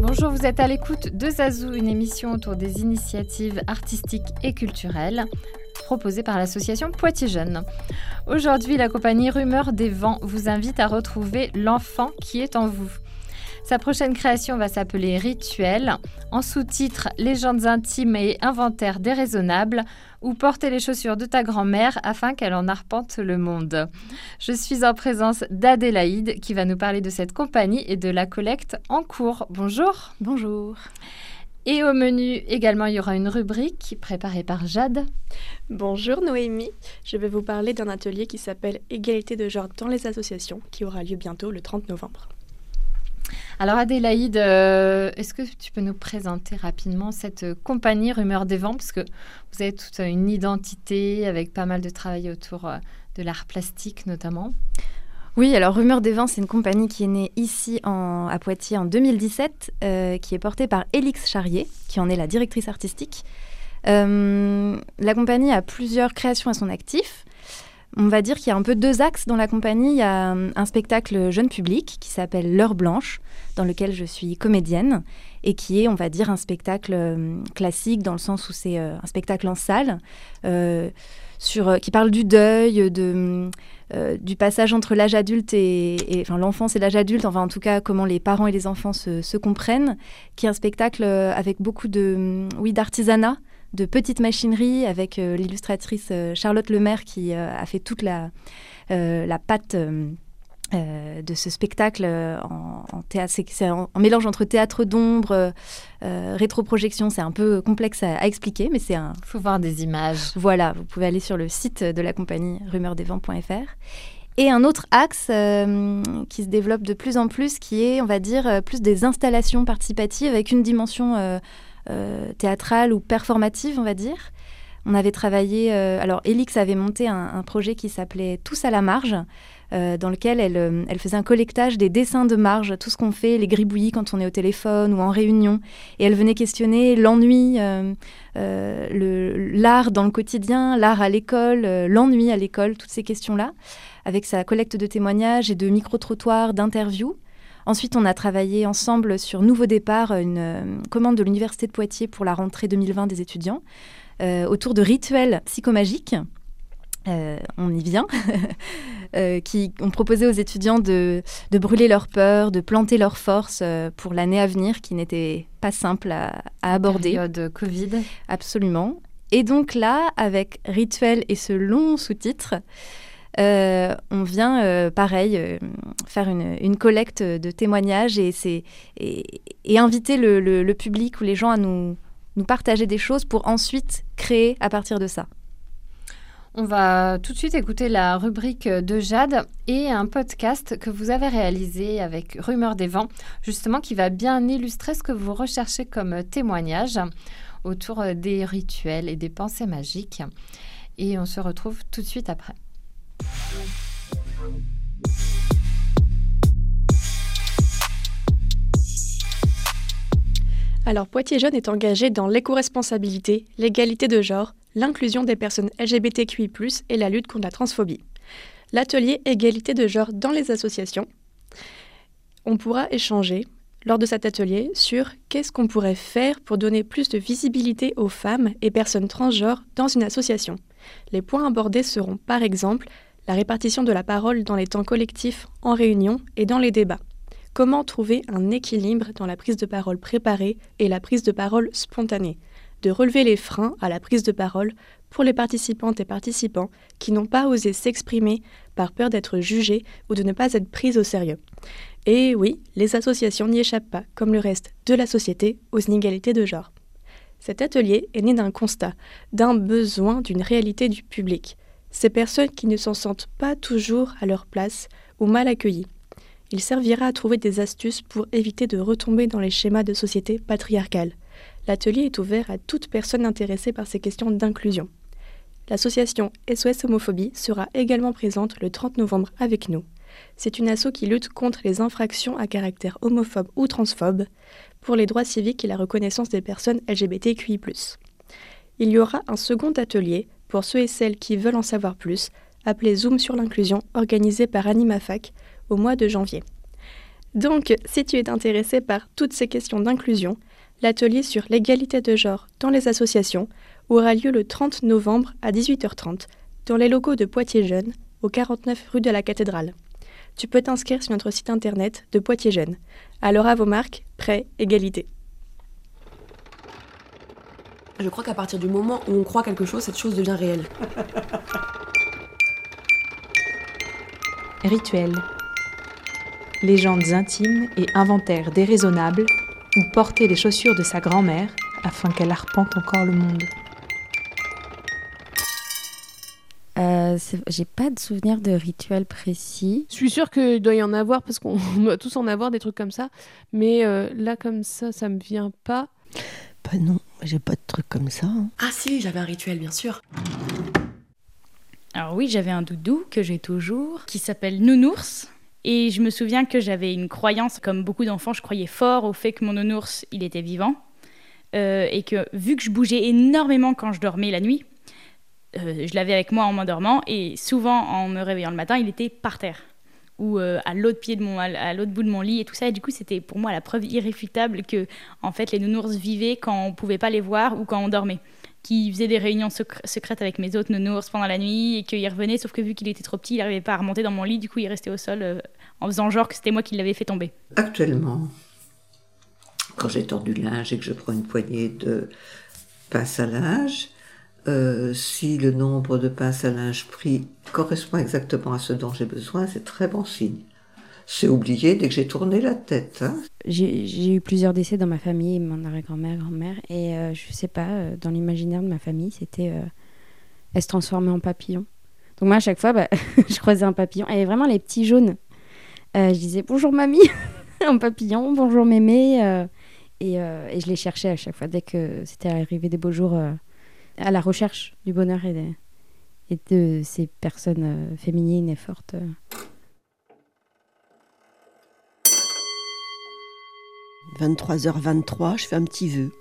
Bonjour, vous êtes à l'écoute de Zazou, une émission autour des initiatives artistiques et culturelles proposée par l'association Poitiers Jeunes. Aujourd'hui, la compagnie Rumeur des Vents vous invite à retrouver l'enfant qui est en vous. Sa prochaine création va s'appeler Rituel, en sous-titre Légendes intimes et inventaire déraisonnables, ou Porter les chaussures de ta grand-mère afin qu'elle en arpente le monde. Je suis en présence d'Adélaïde qui va nous parler de cette compagnie et de la collecte en cours. Bonjour. Bonjour. Et au menu également, il y aura une rubrique préparée par Jade. Bonjour Noémie, je vais vous parler d'un atelier qui s'appelle Égalité de genre dans les associations qui aura lieu bientôt le 30 novembre. Alors Adélaïde, euh, est-ce que tu peux nous présenter rapidement cette compagnie Rumeur des Vents? Parce que vous avez toute une identité avec pas mal de travail autour euh, de l'art plastique notamment. Oui, alors Rumeur des Vents, c'est une compagnie qui est née ici à Poitiers en 2017, euh, qui est portée par Élix Charrier, qui en est la directrice artistique. la compagnie a plusieurs créations à son actif on va dire qu'il y a un peu deux axes dans la compagnie. Il y a euh, un spectacle jeune public qui s'appelle L'heure blanche, dans lequel je suis comédienne, et qui est, on va dire, un spectacle euh, classique dans le sens où c'est euh, un spectacle en salle, sur, qui parle du deuil, de, du passage entre l'âge adulte et, l'enfance et l'âge adulte, enfin en tout cas comment les parents et les enfants se, se comprennent, qui est un spectacle avec beaucoup de, oui, d'artisanat de petites machineries avec euh, l'illustratrice euh, Charlotte Lemaire qui euh, a fait toute la, la patte. de ce spectacle en, théâtre, c'est un, mélange entre théâtre d'ombre, rétroprojection. C'est un peu complexe à, expliquer, mais c'est un. Il faut voir des images. Voilà, vous pouvez aller sur le site de la compagnie rumeurdesvents.fr. Et un autre axe qui se développe de plus en plus, qui est, on va dire, plus des installations participatives avec une dimension théâtrale ou performative, on va dire. On avait travaillé, euh, alors Elix avait monté un, projet qui s'appelait Tous à la marge, euh, dans lequel elle, elle, faisait un collectage des dessins de marge, tout ce qu'on fait, les gribouillis quand on est au téléphone ou en réunion. Et elle venait questionner l'ennui, l'art dans le quotidien, l'art à l'école, l'ennui à l'école, toutes ces questions-là, avec sa collecte de témoignages et de micro-trottoirs, d'interviews. Ensuite, on a travaillé ensemble sur Nouveau Départ, une euh, commande de l'Université de Poitiers pour la rentrée 2020 des étudiants, euh, autour de rituels psychomagiques. Euh, on y vient, qui ont proposé aux étudiants de, brûler leur peur, de planter leur force pour l'année à venir, qui n'était pas simple à, à aborder. Période Covid. Absolument. Et donc là, avec Rituel et ce long sous-titre, euh, on vient, euh, pareil, euh, faire une, collecte de témoignages et, inviter le, public ou les gens à nous, nous partager des choses pour ensuite créer à partir de ça. On va tout de suite écouter la rubrique de Jade et un podcast que vous avez réalisé avec Rumeur des Vents, justement qui va bien illustrer ce que vous recherchez comme témoignage autour des rituels et des pensées magiques. Et on se retrouve tout de suite après. Alors Poitiers Jeune est engagé dans l'éco-responsabilité, l'égalité de genre, l'inclusion des personnes LGBTQI+, et la lutte contre la transphobie. L'atelier égalité de genre dans les associations. On pourra échanger lors de cet atelier sur qu'est-ce qu'on pourrait faire pour donner plus de visibilité aux femmes et personnes transgenres dans une association. Les points abordés seront par exemple la répartition de la parole dans les temps collectifs, en réunion et dans les débats. Comment trouver un équilibre dans la prise de parole préparée et la prise de parole spontanée? De relever les freins à la prise de parole pour les participantes et participants qui n'ont pas osé s'exprimer par peur d'être jugés ou de ne pas être pris au sérieux. Et oui, les associations n'y échappent pas, comme le reste de la société, aux inégalités de genre. Cet atelier est né d'un constat, d'un besoin, d'une réalité du public ces personnes qui ne s'en sentent pas toujours à leur place ou mal accueillies. Il servira à trouver des astuces pour éviter de retomber dans les schémas de société patriarcale. L'atelier est ouvert à toute personne intéressée par ces questions d'inclusion. L'association SOS Homophobie sera également présente le 30 novembre avec nous. C'est une asso qui lutte contre les infractions à caractère homophobe ou transphobe, pour les droits civiques et la reconnaissance des personnes LGBTQI. Il y aura un second atelier pour ceux et celles qui veulent en savoir plus, appelé Zoom sur l'inclusion, organisé par AnimaFac au mois de janvier. Donc, si tu es intéressé par toutes ces questions d'inclusion, l'atelier sur l'égalité de genre dans les associations aura lieu le 30 novembre à 18h30 dans les locaux de Poitiers Jeunes, au 49 rue de la Cathédrale. Tu peux t'inscrire sur notre site internet de Poitiers Jeunes. Alors à vos marques, prêt, égalité. Je crois qu'à partir du moment où on croit quelque chose, cette chose devient réelle. Rituel. Légendes intimes et inventaires déraisonnables ou porter les chaussures de sa grand-mère afin qu'elle arpente encore le monde. Euh, j'ai pas de souvenir de rituel précis. Je suis sûre qu'il doit y en avoir parce qu'on doit tous en avoir des trucs comme ça. Mais euh, là, comme ça, ça me vient pas. Bah non, j'ai pas de trucs comme ça. Hein. Ah si, j'avais un rituel, bien sûr. Alors oui, j'avais un doudou que j'ai toujours, qui s'appelle Nounours. Et je me souviens que j'avais une croyance, comme beaucoup d'enfants, je croyais fort au fait que mon nounours, il était vivant. Euh, et que vu que je bougeais énormément quand je dormais la nuit, euh, je l'avais avec moi en m'endormant et souvent en me réveillant le matin, il était par terre ou euh, à l'autre pied de mon à l'autre bout de mon lit et tout ça. Et du coup c'était pour moi la preuve irréfutable que en fait les nounours vivaient quand on pouvait pas les voir ou quand on dormait. Qui faisait des réunions secrètes avec mes autres nounours pendant la nuit et qu'il revenait sauf que vu qu'il était trop petit il n'arrivait pas à remonter dans mon lit. Du coup il restait au sol euh, en faisant genre que c'était moi qui l'avais fait tomber. Actuellement quand j'ai tordu le linge et que je prends une poignée de passe à linge euh, si le nombre de pinces à linge pris correspond exactement à ce dont j'ai besoin, c'est très bon signe. C'est oublié dès que j'ai tourné la tête. Hein. J'ai eu plusieurs décès dans ma famille, mon arrière-grand-mère, grand-mère, et je euh, je sais pas, euh, dans l'imaginaire de ma famille, c'était elle se transformait en papillon. Donc moi, à chaque fois, bah, je croisais un papillon, et vraiment les petits jaunes. je disais bonjour mamie, en papillon, bonjour mémé, et, et, je les cherchais à chaque fois dès que c'était arrivé des beaux jours à la recherche du bonheur et de, ces personnes euh, féminines et fortes. 23h23, je fais un petit vœu.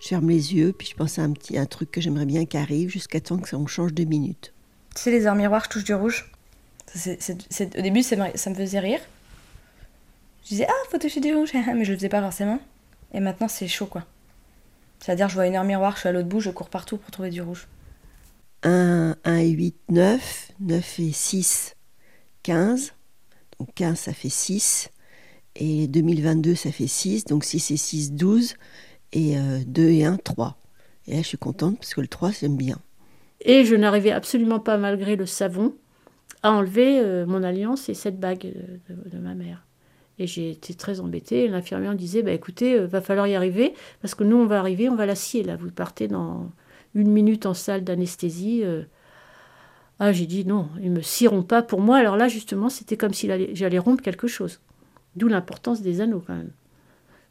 Je ferme les yeux, puis je pense à un petit un truc que j'aimerais bien qu'il arrive jusqu'à temps que ça on change de minute. Tu sais, les arts miroirs, je touche du rouge. au début, ça me, faisait rire. Je disais, ah, faut toucher du rouge, mais je le faisais pas forcément. Et maintenant, c'est chaud, quoi. C'est-à-dire, je vois une heure miroir, je suis à l'autre bout, je cours partout pour trouver du rouge. 1, 1 8, 9. 9 et 6, 15. Donc 15, ça fait 6. Et 2022, ça fait 6. Donc 6 et 6, 12. Et 2 euh, et 1, 3. Et là, je suis contente parce que le 3, j'aime bien. Et je n'arrivais absolument pas, malgré le savon, à enlever euh, mon alliance et cette bague de ma mère. Et j'ai été très embêtée. L'infirmière me disait bah, écoutez, euh, va falloir y arriver, parce que nous, on va arriver, on va la scier. Là, vous partez dans une minute en salle d'anesthésie. Euh. Ah, j'ai dit non, ils me scieront pas pour moi. Alors là, justement, c'était comme si j'allais rompre quelque chose. D'où l'importance des anneaux, quand même.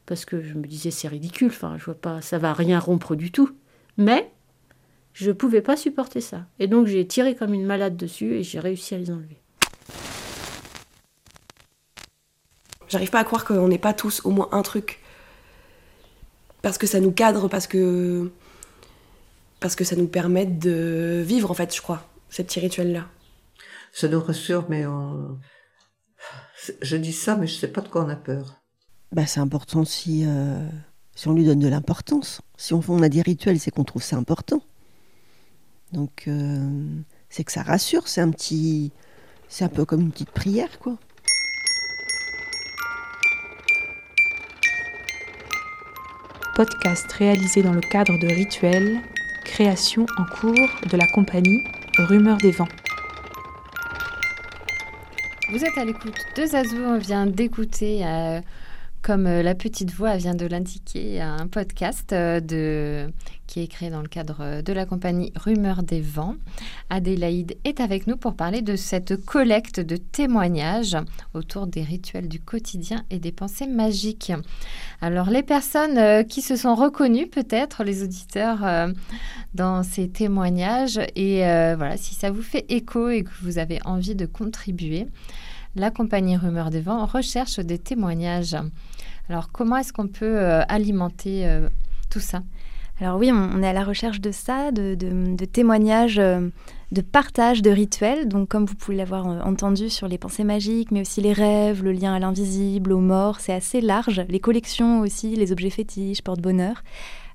Parce que je me disais, c'est ridicule, enfin, je vois pas, ça va rien rompre du tout. Mais je ne pouvais pas supporter ça. Et donc, j'ai tiré comme une malade dessus et j'ai réussi à les enlever. J'arrive pas à croire qu'on n'ait pas tous au moins un truc. Parce que ça nous cadre, parce que. Parce que ça nous permet de vivre, en fait, je crois, ces petits rituels-là. Ça nous rassure, mais on... Je dis ça, mais je sais pas de quoi on a peur. Bah, c'est important si, euh, si on lui donne de l'importance. Si on, on a des rituels, c'est qu'on trouve ça important. Donc, euh, c'est que ça rassure, c'est un petit. C'est un peu comme une petite prière, quoi. Podcast réalisé dans le cadre de Rituel, création en cours de la compagnie Rumeur des Vents. Vous êtes à l'écoute de Zazou, on vient d'écouter, euh, comme euh, la petite voix vient de l'indiquer, un podcast euh, de qui est créé dans le cadre de la compagnie Rumeur des Vents. Adélaïde est avec nous pour parler de cette collecte de témoignages autour des rituels du quotidien et des pensées magiques. Alors les personnes euh, qui se sont reconnues peut-être, les auditeurs, euh, dans ces témoignages, et euh, voilà, si ça vous fait écho et que vous avez envie de contribuer, la compagnie Rumeur des Vents recherche des témoignages. Alors comment est-ce qu'on peut euh, alimenter euh, tout ça? Alors oui, on, est à la recherche de ça, de, témoignages, euh, de partage de rituels. Donc comme vous pouvez l'avoir entendu sur les pensées magiques, mais aussi les rêves, le lien à l'invisible, aux morts, c'est assez large. Les collections aussi, les objets fétiches, porte-bonheur.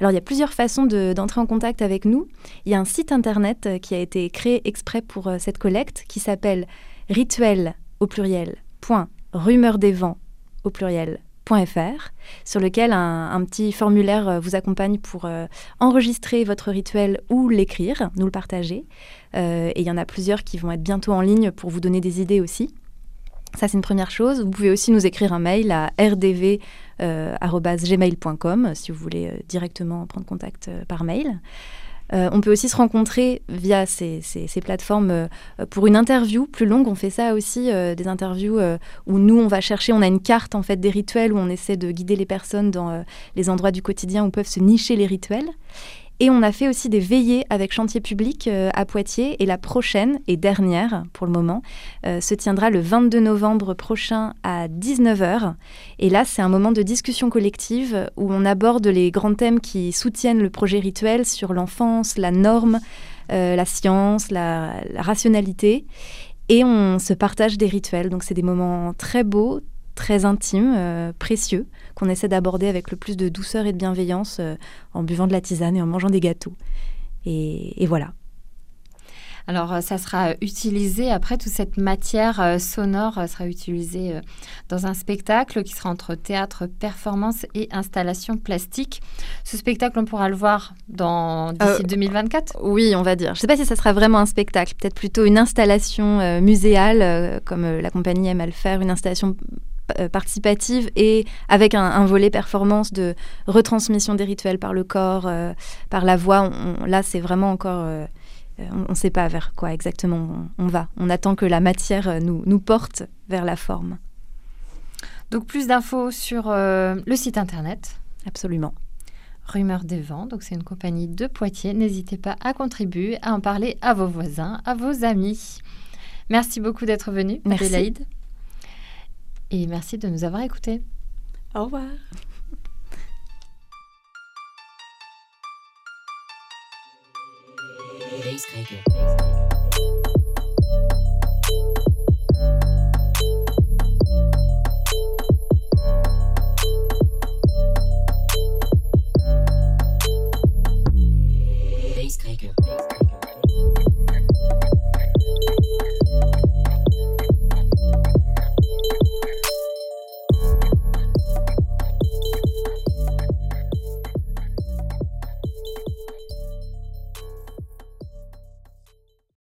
Alors il y a plusieurs façons d'entrer en contact avec nous. Il y a un site internet qui a été créé exprès pour cette collecte qui s'appelle rituel au pluriel point rumeur des vents au pluriel sur lequel un, petit formulaire euh, vous accompagne pour euh, enregistrer votre rituel ou l'écrire, nous le partager. Euh, et il y en a plusieurs qui vont être bientôt en ligne pour vous donner des idées aussi. Ça, c'est une première chose. Vous pouvez aussi nous écrire un mail à rdv.gmail.com si vous voulez directement prendre contact par mail. Euh, on peut aussi se rencontrer via ces, plateformes euh, pour une interview plus longue. On fait ça aussi, euh, des interviews où nous, on va chercher, on a une carte en fait des rituels où on essaie de guider les personnes dans les endroits du quotidien où peuvent se nicher les rituels. Et on a fait aussi des veillées avec Chantier Public euh, à Poitiers. Et la prochaine et dernière, pour le moment, euh, se tiendra le 22 novembre prochain à 19h. Et là, c'est un moment de discussion collective où on aborde les grands thèmes qui soutiennent le projet rituel sur l'enfance, la norme, euh, la science, la, la rationalité. Et on se partage des rituels. Donc c'est des moments très beaux, très intimes, précieux qu'on essaie d'aborder avec le plus de douceur et de bienveillance euh, en buvant de la tisane et en mangeant des gâteaux. Et, voilà. Alors, euh, ça sera utilisé, après, toute cette matière euh, sonore sera utilisée dans un spectacle qui sera entre théâtre, performance et installation plastique. Ce spectacle, on pourra le voir d'ici 2024 Oui, on va dire. Je ne sais pas si ça sera vraiment un spectacle, peut-être plutôt une installation muséale, comme la compagnie aime à le faire, une installation euh, participative et avec un, volet performance de retransmission des rituels par le corps, euh, par la voix. là, c'est vraiment encore... Euh, on ne sait pas vers quoi exactement on, va. On attend que la matière nous, nous porte vers la forme. Donc plus d'infos sur le site internet. Absolument. Rumeur des vents, donc c'est une compagnie de Poitiers. N'hésitez pas à contribuer, à en parler à vos voisins, à vos amis. Merci beaucoup d'être venu, Adélaïde. Et merci de nous avoir écoutés. Au revoir.